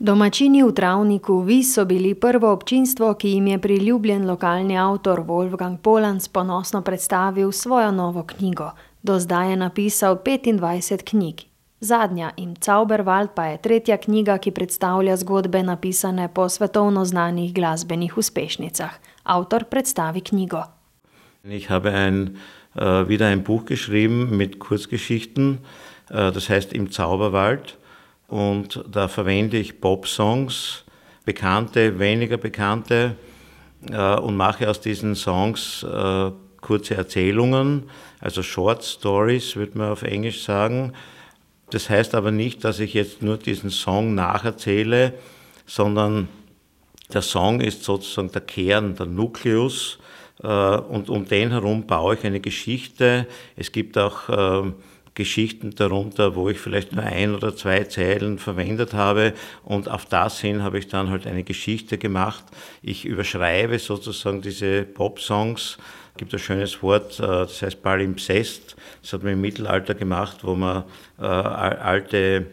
Domačini v Travniku Vis so bili prvo občinstvo, ki jim je priljubljen lokalni avtor Wolfgang Polans ponosno predstavil svojo novo knjigo. Do zdaj je napisal 25 knjig. Zadnja Im Zauberwald pa je tretja knjiga, ki predstavlja zgodbe napisane po svetovno znanih glasbenih uspešnicah. Avtor predstavi knjigo. Ich habe ein, uh, wieder ein Buch geschrieben mit Kurzgeschichten, uh, das heißt Im Zauberwald. Und da verwende ich Pop-Songs, bekannte, weniger bekannte, äh, und mache aus diesen Songs äh, kurze Erzählungen, also Short Stories, würde man auf Englisch sagen. Das heißt aber nicht, dass ich jetzt nur diesen Song nacherzähle, sondern der Song ist sozusagen der Kern, der Nukleus, äh, und um den herum baue ich eine Geschichte. Es gibt auch äh, Geschichten darunter, wo ich vielleicht nur ein oder zwei Zeilen verwendet habe und auf das hin habe ich dann halt eine Geschichte gemacht. Ich überschreibe sozusagen diese Pop-Songs. Gibt ein schönes Wort, äh, das heißt Palimpsest. Das hat man im Mittelalter gemacht, wo man äh, alte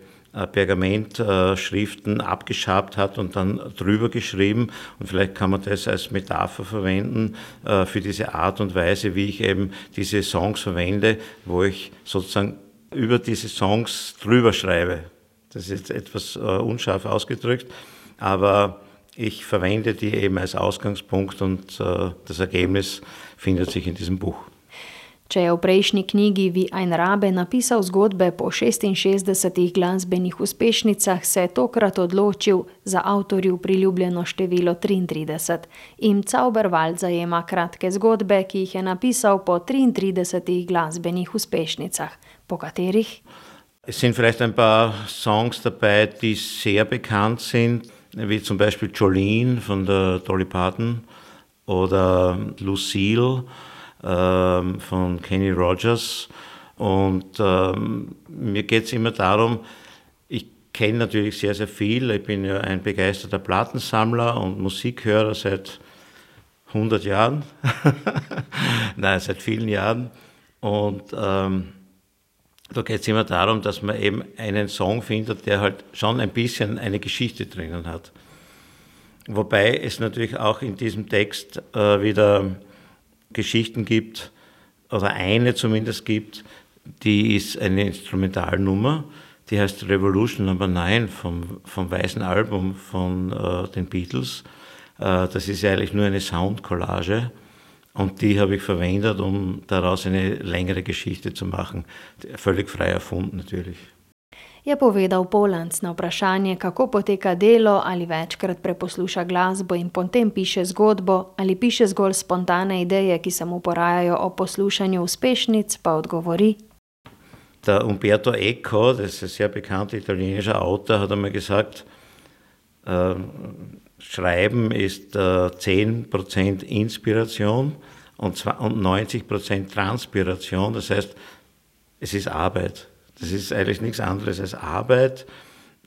Pergamentschriften abgeschabt hat und dann drüber geschrieben. Und vielleicht kann man das als Metapher verwenden äh, für diese Art und Weise, wie ich eben diese Songs verwende, wo ich sozusagen über diese Songs drüber schreibe. Das ist jetzt etwas äh, unscharf ausgedrückt, aber ich verwende die eben als Ausgangspunkt und das Ergebnis findet sich in diesem Buch. Če je v prejšnji knjigi Vi ein Rabe napisal zgodbe po 66 glasbenih uspešnicah, se je tokrat odločil za avtorju priljubljeno število 33. Im Zauberwald zajema kratke zgodbe, ki jih je napisal po 33 glasbenih uspešnicah. Po katerih? Es sind vielleicht ein paar Songs dabei, die sehr bekannt sind, wie zum Beispiel Jolene von der Dolly Parton oder Lucille. Ähm, von Kenny Rogers. Und ähm, mir geht es immer darum, ich kenne natürlich sehr, sehr viel. Ich bin ja ein begeisterter Plattensammler und Musikhörer seit 100 Jahren. Nein, seit vielen Jahren. Und ähm, da geht es immer darum, dass man eben einen Song findet, der halt schon ein bisschen eine Geschichte drinnen hat. Wobei es natürlich auch in diesem Text äh, wieder Geschichten gibt, oder eine zumindest gibt, die ist eine Instrumentalnummer, die heißt Revolution Number 9 vom, vom weißen Album von äh, den Beatles. Äh, das ist eigentlich nur eine Soundcollage und die habe ich verwendet, um daraus eine längere Geschichte zu machen. Völlig frei erfunden natürlich. Je povedal Polanc na vprašanje, kako poteka delo, ali večkrat preposluša glasbo in potem piše zgodbo, ali piše zgolj spontane ideje, ki se mu porajajo o poslušanju uspešnic, pa odgovori. Der Umberto Eco, das ist ein sehr bekannter italienischer Autor, hat einmal gesagt, äh, Schreiben ist äh, 10% Inspiration und, und 90% Transpiration. Das heißt, es ist Arbeit. Das ist eigentlich nichts anderes als Arbeit.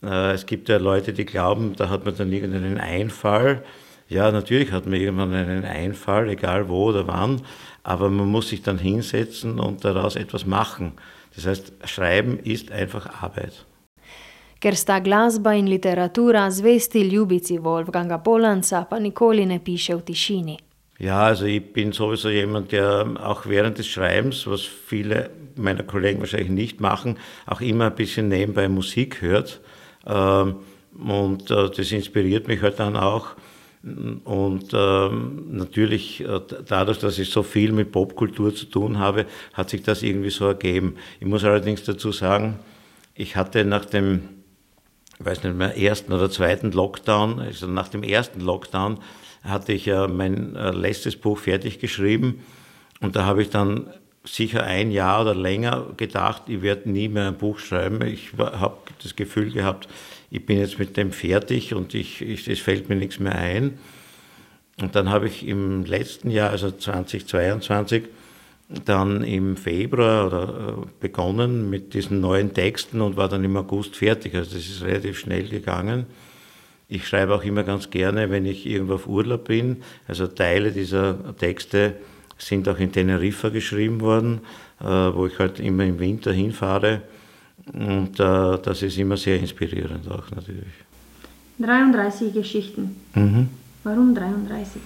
Äh, es gibt ja Leute, die glauben, da hat man dann irgendeinen Einfall. Ja, natürlich hat man irgendwann einen Einfall, egal wo oder wann, aber man muss sich dann hinsetzen und daraus etwas machen. Das heißt, Schreiben ist einfach Arbeit. Ker sta glasba in literatura zvesti ljubici Wolfganga Polanca, pa nikoli ne piše v tišini. Ja, also ich bin sowieso jemand, der auch während des Schreibens, was viele meiner Kollegen wahrscheinlich nicht machen, auch immer ein bisschen nebenbei Musik hört. Ähm, und äh, das inspiriert mich halt dann auch. Und ähm, natürlich, äh, dadurch, dass ich so viel mit Popkultur zu tun habe, hat sich das irgendwie so ergeben. Ich muss allerdings dazu sagen, ich hatte nach dem, ich weiß nicht mehr, ersten oder zweiten Lockdown, also nach dem ersten Lockdown, hatte ich ja mein äh, letztes Buch fertig geschrieben. Und da habe ich dann sicher ein Jahr oder länger gedacht, ich werde nie mehr ein Buch schreiben. Ich habe das Gefühl gehabt, ich bin jetzt mit dem fertig und ich, ich, es fällt mir nichts mehr ein. Und dann habe ich im letzten Jahr, also 2022, dann im Februar oder, äh, begonnen mit diesen neuen Texten und war dann im August fertig. Also das ist relativ schnell gegangen. Ich schreibe auch immer ganz gerne, wenn ich irgendwo auf Urlaub bin. Also Teile dieser Texte sind auch in Teneriffa geschrieben worden, äh, wo ich halt immer im Winter hinfahre. Und äh, das ist immer sehr inspirierend auch natürlich. 33 Geschichten. Mhm. Warum 33?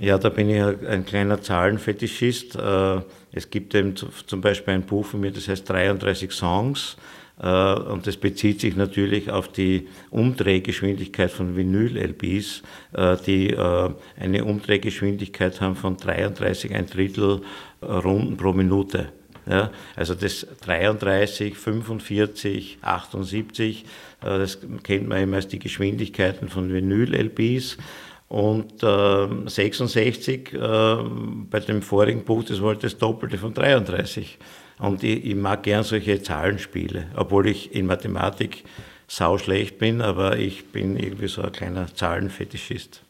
Ja, da bin ich ein kleiner Zahlenfetischist. Äh, es gibt eben zum Beispiel ein Buch von mir, das heißt 33 Songs. Äh, und das bezieht sich natürlich auf die Umdrehgeschwindigkeit von Vinyl-LPs, äh, die eine Umdrehgeschwindigkeit haben von 33, ein Drittel Runden pro Minute. Ja, also das 33, 45, 78, das kennt man eben als die Geschwindigkeiten von Vinyl-LPs. Und äh, 66 äh, bei dem vorigen Buch, das war das Doppelte von 33. Und ich, ich, mag gern solche Zahlenspiele, obwohl ich in Mathematik sau schlecht bin, aber ich bin irgendwie so ein kleiner Zahlenfetischist.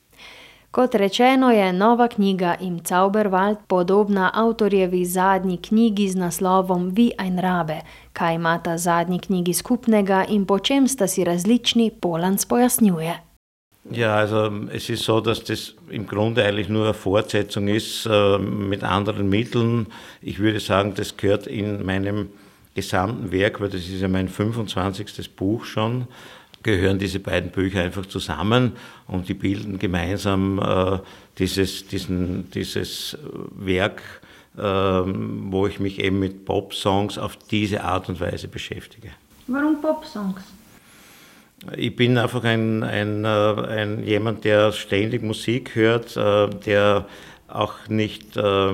Kot rečeno, je nova knjiga Im Zauberwald podobna avtorjevi zadnji knjigi z naslovom Vi ein Rabe. Kaj ima ta zadnji knjigi skupnega in po čem sta si različni, Polans pojasnjuje. Ja, also es ist so, dass das im Grunde eigentlich nur eine Fortsetzung ist äh, mit anderen Mitteln. Ich würde sagen, das gehört in meinem gesamten Werk, weil das ist ja mein 25. Buch schon, gehören diese beiden Bücher einfach zusammen und die bilden gemeinsam äh, dieses, diesen, dieses Werk, äh, wo ich mich eben mit Pop-Songs auf diese Art und Weise beschäftige. Warum Pop-Songs? Ich bin einfach ein, ein, äh, ein, jemand, der ständig Musik hört, äh, der auch nicht äh,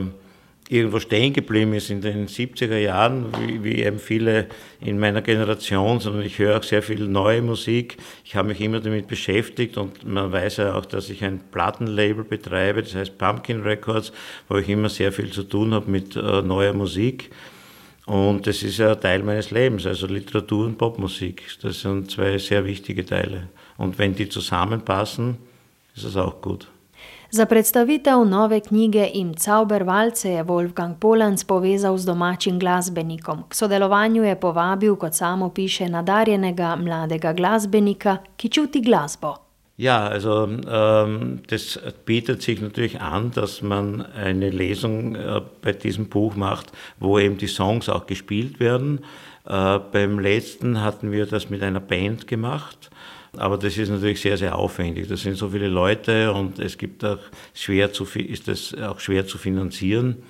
irgendwo stehen geblieben ist in den 70er Jahren, wie, wie, eben viele in meiner Generation, sondern ich höre auch sehr viel neue Musik. Ich habe mich immer damit beschäftigt und man weiß ja auch, dass ich ein Plattenlabel betreibe, das heißt Pumpkin Records, wo ich immer sehr viel zu tun habe mit neuer Musik. Und das ist ja Teil meines Lebens, also Literatur und Popmusik. Das sind zwei sehr wichtige Teile. Und wenn die zusammenpassen, ist es auch gut. Za predstavitev nove knjige Im Zauberwald se je Wolfgang Polanc povezal z domačim glasbenikom. K sodelovanju je povabil, kot samo piše, nadarjenega mladega glasbenika, ki čuti glasbo. Ja, also ähm, das bietet sich natürlich an, dass man eine Lesung äh, bei diesem Buch macht, wo eben die Songs auch gespielt werden. Äh, beim letzten hatten wir das mit einer Band gemacht. Aber das ist natürlich sehr, sehr aufwendig. Das sind so viele Leute und es gibt auch schwer zu, ist das auch schwer zu finanzieren.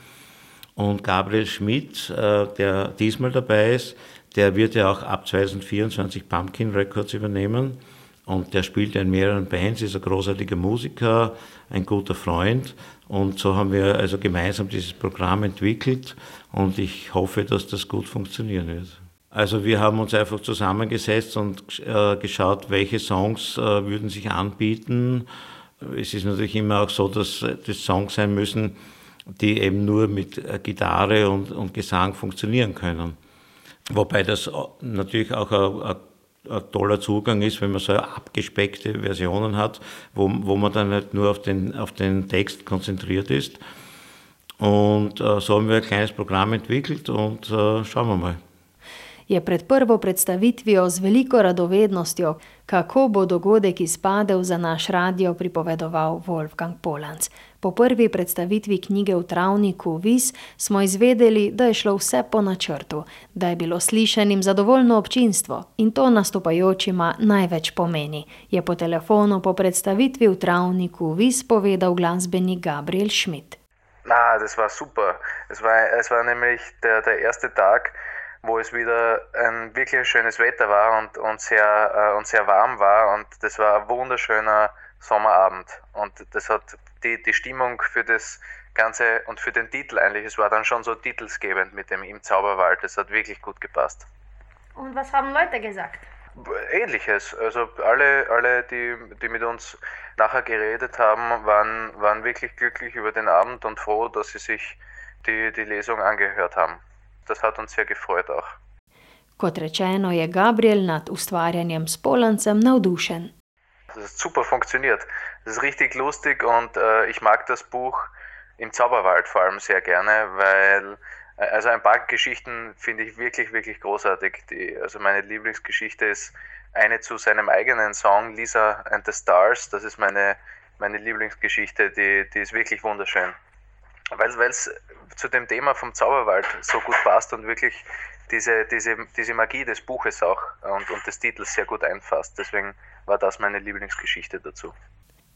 Und Gabriel Schmidt, äh, der diesmal dabei ist, der wird ja auch ab 2024 Pumpkin Records übernehmen. Und der spielt in mehreren Bands, ist ein großartiger Musiker, ein guter Freund. Und so haben wir also gemeinsam dieses Programm entwickelt und ich hoffe, dass das gut funktionieren wird. Also wir haben uns einfach zusammengesetzt und äh, geschaut, welche Songs äh, würden sich anbieten. Es ist natürlich immer auch so, dass das Songs sein müssen, die eben nur mit äh, Gitarre und, und Gesang funktionieren können. Wobei das natürlich auch ein, ein toller Zugang ist, wenn man so abgespeckte Versionen hat, wo, wo man dann nicht nur auf den, auf den Text konzentriert ist. Und äh, so haben wir ein kleines Programm entwickelt und äh, schauen wir mal. je pred prvo predstavitvijo z veliko radovednostjo, kako bo dogodek izpadel za naš radio, pripovedoval Wolfgang Polanc. Po prvi predstavitvi knjige v Travniku Vis smo izvedeli, da je šlo vse po načrtu, da je bilo slišanim zadovoljno občinstvo in to nastopajočima največ pomeni, je po telefonu po predstavitvi v Travniku Vis povedal glasbenik Gabriel Schmidt. Na, das war super. Es war, es war nämlich der, der erste Tag, wo es wieder ein wirklich schönes Wetter war und, und, sehr, äh, und sehr warm war. Und das war ein wunderschöner Sommerabend. Und das hat die, die Stimmung für das Ganze und für den Titel eigentlich, es war dann schon so titelsgebend mit dem Im Zauberwald. Das hat wirklich gut gepasst. Und was haben Leute gesagt? Ähnliches. Also alle, alle die, die mit uns nachher geredet haben, waren, waren wirklich glücklich über den Abend und froh, dass sie sich die, die Lesung angehört haben. das hat uns sehr gefreut auch. Kot rečeno, je Gabriel nad ustvarjanjem s Polancem navdušen. Das hat super funktioniert. Das ist richtig lustig und äh, ich mag das Buch im Zauberwald vor allem sehr gerne, weil äh, also ein paar Geschichten finde ich wirklich, wirklich großartig. Die, also meine Lieblingsgeschichte ist eine zu seinem eigenen Song Lisa and the Stars. Das ist meine, meine Lieblingsgeschichte, die, die ist wirklich wunderschön. Weil es zu dem Thema vom Zauberwald so gut passt und wirklich diese, diese, diese Magie des Buches auch und, und des Titels sehr gut einfasst. Deswegen war das meine Lieblingsgeschichte dazu.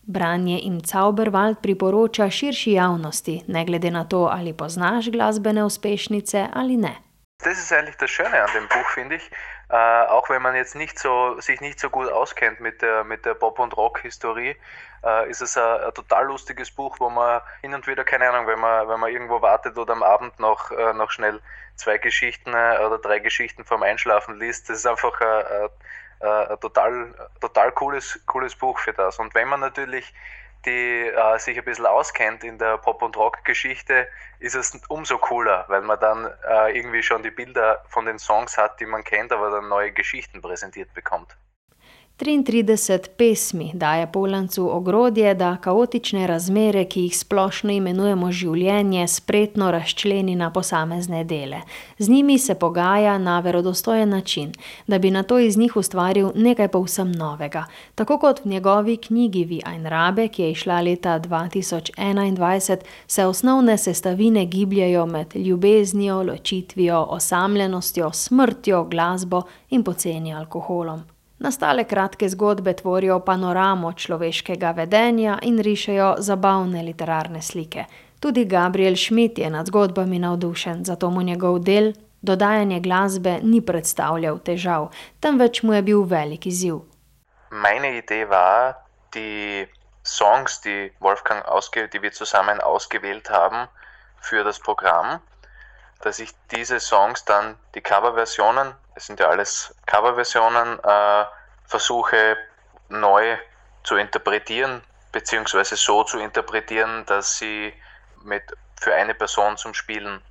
Branje im Zauberwald priporoča širši javnosti, ne glede na to, ali poznaš glasbene uspešnice ali ne. Das ist eigentlich das Schöne an dem Buch, finde ich. Äh, auch wenn man jetzt nicht so, sich nicht so gut auskennt mit der, mit der Pop- und Rock-Historie, äh, ist es ein, ein, total lustiges Buch, wo man hin und wieder, keine Ahnung, wenn man, wenn man irgendwo wartet oder am Abend noch, äh, noch schnell zwei Geschichten äh, oder drei Geschichten vorm Einschlafen liest. Das ist einfach ein, ein, ein total, total cooles, cooles Buch für das. Und wenn man natürlich die äh, sich ein bisschen auskennt in der Pop- und Rock-Geschichte, ist es umso cooler, weil man dann äh, irgendwie schon die Bilder von den Songs hat, die man kennt, aber dann neue Geschichten präsentiert bekommt. 33 pesmi daje Polancu ogrodje, da kaotične razmere, ki jih splošno imenujemo življenje, spretno razčleni na posamezne dele. Z njimi se pogaja na verodostojen način, da bi na to iz njih ustvaril nekaj povsem novega. Tako kot v njegovi knjigi Vi ein Rabe, ki je išla leta 2021, se osnovne sestavine gibljajo med ljubeznijo, ločitvijo, osamljenostjo, smrtjo, glasbo in poceni alkoholom. Nastale kratke zgodbe tvorijo panoramo človeškega vedenja in rišejo zabavne literarne slike. Tudi Gabriel Schmidt je nad zgodbami navdušen, zato mu njegov del, dodajanje glasbe, ni predstavljal težav, temveč mu je bil velik izziv. Meine Idee war, die Songs, die Wolfgang ausge die wir zusammen ausgewählt haben für das Programm, dass ich diese Songs dann, die Coverversionen, es sind ja alles Coverversionen, äh, versuche neu zu interpretieren, beziehungsweise so zu interpretieren, dass sie mit, für eine Person zum Spielen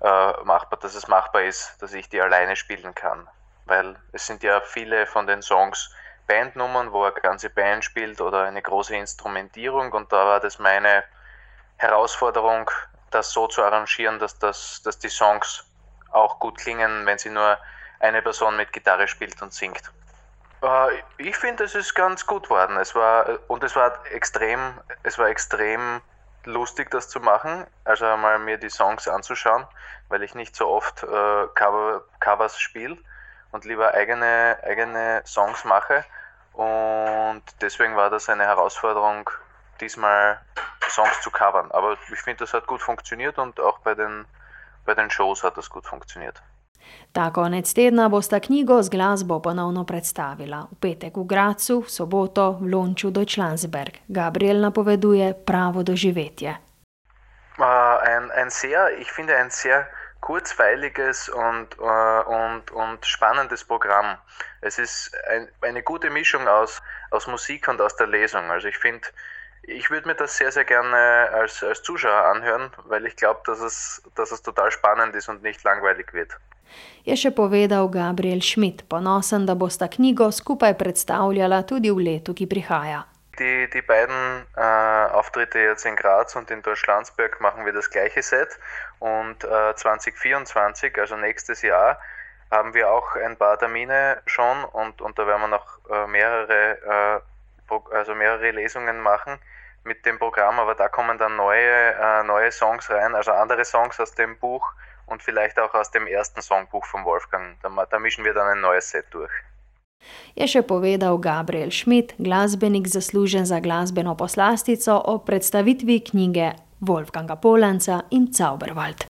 äh, machbar, dass es machbar ist, dass ich die alleine spielen kann. Weil es sind ja viele von den Songs Bandnummern, wo eine ganze Band spielt oder eine große Instrumentierung und da war das meine Herausforderung, das so zu arrangieren, dass, das, dass die Songs auch gut klingen, wenn sie nur eine Person mit Gitarre spielt und singt. Äh, ich finde, es ist ganz gut worden. Es war und es war extrem, es war extrem lustig, das zu machen. Also einmal mir die Songs anzuschauen, weil ich nicht so oft äh, Cover, Covers spiele und lieber eigene, eigene Songs mache. Und deswegen war das eine Herausforderung, diesmal Songs zu covern. Aber ich finde, das hat gut funktioniert und auch bei den, bei den Shows hat das gut funktioniert. Ta konec tedna bosta knjigo z glasbo ponovno predstavila. V petek v Gracu, v soboto v Lonču do Člansberg. Gabriel napoveduje pravo doživetje. Uh, ein, ein sehr, ich finde ein sehr kurzweiliges und, uh, und, und spannendes Programm. Es ist ein, eine gute Mischung aus, aus Musik und aus der Lesung. Also ich finde, ich würde mir das sehr, sehr gerne als, als Zuschauer anhören, weil ich glaube, dass es, dass es total spannend ist und nicht langweilig wird. Je še povedal Gabriel Schmidt, ponosen, da bosta knjigo skupaj predstavljala tudi v letu, ki prihaja. Die, die beiden äh, Auftritte jetzt in Graz und in Deutschlandsberg machen wir das gleiche Set. Und äh, 2024, also nächstes Jahr, haben wir auch ein paar Termine schon und, und da werden wir noch äh, mehrere, äh, also mehrere Lesungen machen mit dem Programm, aber da kommen dann neue, äh, neue Songs rein, also andere Songs aus dem Buch und vielleicht auch aus dem ersten Songbuch von Wolfgang. Da, da mischen wir dann ein neues Set durch. Je še povedal Gabriel Schmidt, glasbenik zaslužen za glasbeno poslastico o predstavitvi knjige Wolfganga Polanca in Zauberwald.